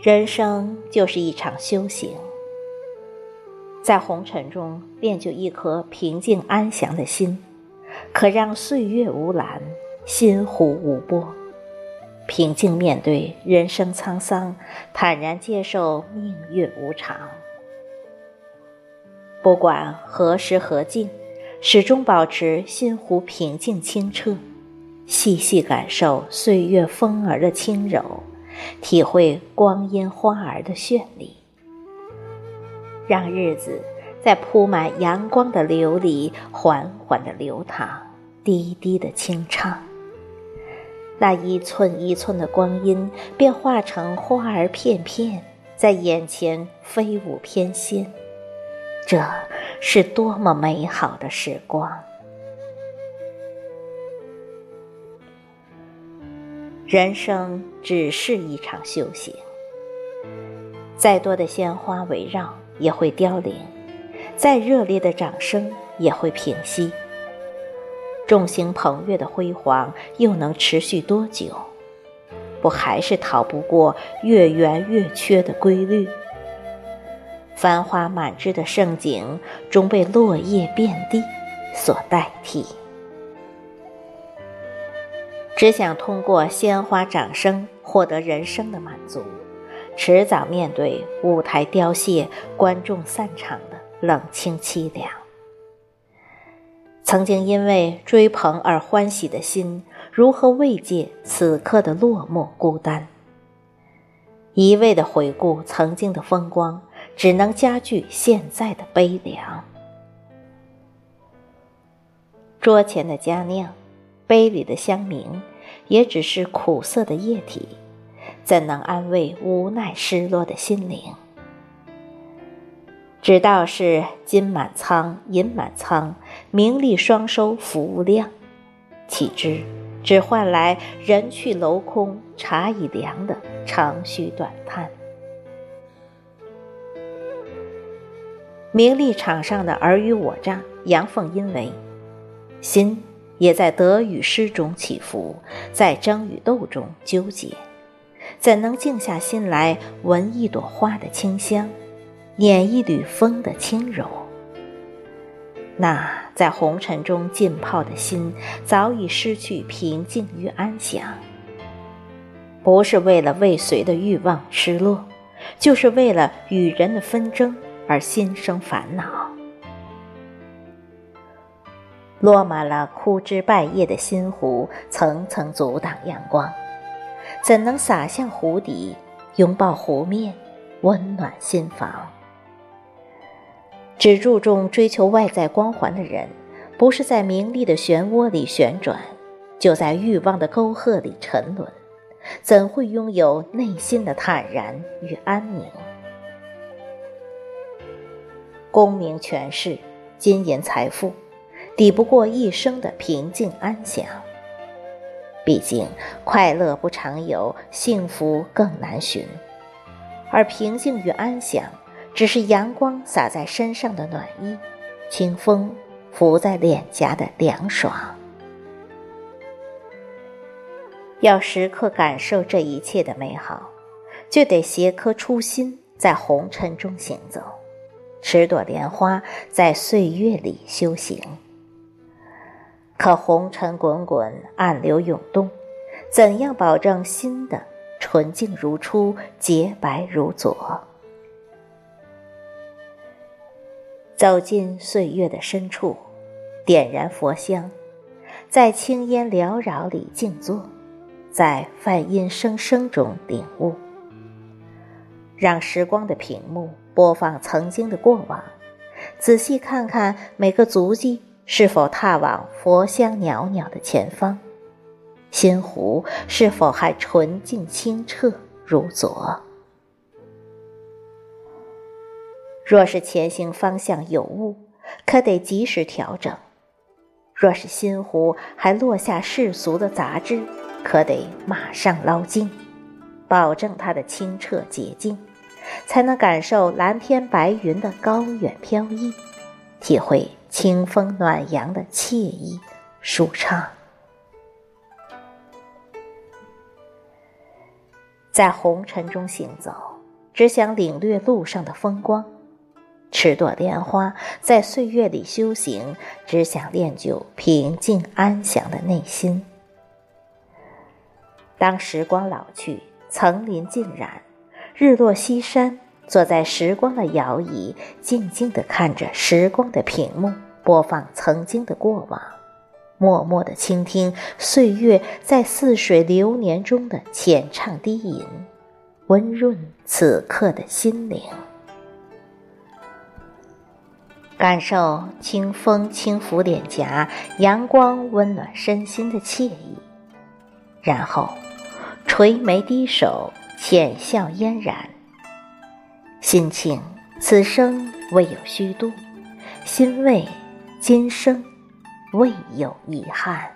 人生就是一场修行，在红尘中练就一颗平静安详的心，可让岁月无澜，心湖无波。平静面对人生沧桑，坦然接受命运无常。不管何时何境，始终保持心湖平静清澈，细细感受岁月风儿的轻柔。体会光阴花儿的绚丽，让日子在铺满阳光的流里缓缓的流淌，低低的轻唱。那一寸一寸的光阴，便化成花儿片片，在眼前飞舞翩跹。这是多么美好的时光！人生只是一场修行，再多的鲜花围绕也会凋零，再热烈的掌声也会平息。众星捧月的辉煌又能持续多久？不还是逃不过月圆月缺的规律？繁花满枝的盛景终被落叶遍地所代替。只想通过鲜花掌声获得人生的满足，迟早面对舞台凋谢、观众散场的冷清凄凉。曾经因为追捧而欢喜的心，如何慰藉此刻的落寞孤单？一味的回顾曾经的风光，只能加剧现在的悲凉。桌前的佳酿。杯里的香茗，也只是苦涩的液体，怎能安慰无奈失落的心灵？只道是金满仓，银满仓，名利双收，福无量。岂知只换来人去楼空，茶已凉的长吁短叹。名利场上的尔虞我诈，阳奉阴违，心。也在得与失中起伏，在争与斗中纠结，怎能静下心来闻一朵花的清香，捻一缕风的轻柔？那在红尘中浸泡的心，早已失去平静与安详。不是为了未遂的欲望失落，就是为了与人的纷争而心生烦恼。落满了枯枝败叶的心湖，层层阻挡阳光，怎能洒向湖底，拥抱湖面，温暖心房？只注重追求外在光环的人，不是在名利的漩涡里旋转，就在欲望的沟壑里沉沦，怎会拥有内心的坦然与安宁？功名权势，金银财富。抵不过一生的平静安详。毕竟快乐不常有，幸福更难寻。而平静与安详，只是阳光洒在身上的暖意，清风拂在脸颊的凉爽。要时刻感受这一切的美好，就得携颗初心，在红尘中行走，持朵莲花，在岁月里修行。可红尘滚滚，暗流涌动，怎样保证心的纯净如初，洁白如昨？走进岁月的深处，点燃佛香，在青烟缭绕里静坐，在梵音声声中领悟，让时光的屏幕播放曾经的过往，仔细看看每个足迹。是否踏往佛香袅袅的前方？心湖是否还纯净清澈如昨？若是前行方向有误，可得及时调整；若是心湖还落下世俗的杂质，可得马上捞净，保证它的清澈洁净，才能感受蓝天白云的高远飘逸，体会。清风暖阳的惬意舒畅，在红尘中行走。只想领略路上的风光；持朵莲花，在岁月里修行，只想练就平静安详的内心。当时光老去，层林尽染，日落西山，坐在时光的摇椅，静静地看着时光的屏幕，播放曾经的过往，默默地倾听岁月在似水流年中的浅唱低吟，温润此刻的心灵，感受清风轻拂脸颊，阳光温暖身心的惬意，然后。垂眉低首，浅笑嫣然。心情此生未有虚度，欣慰今生未有遗憾。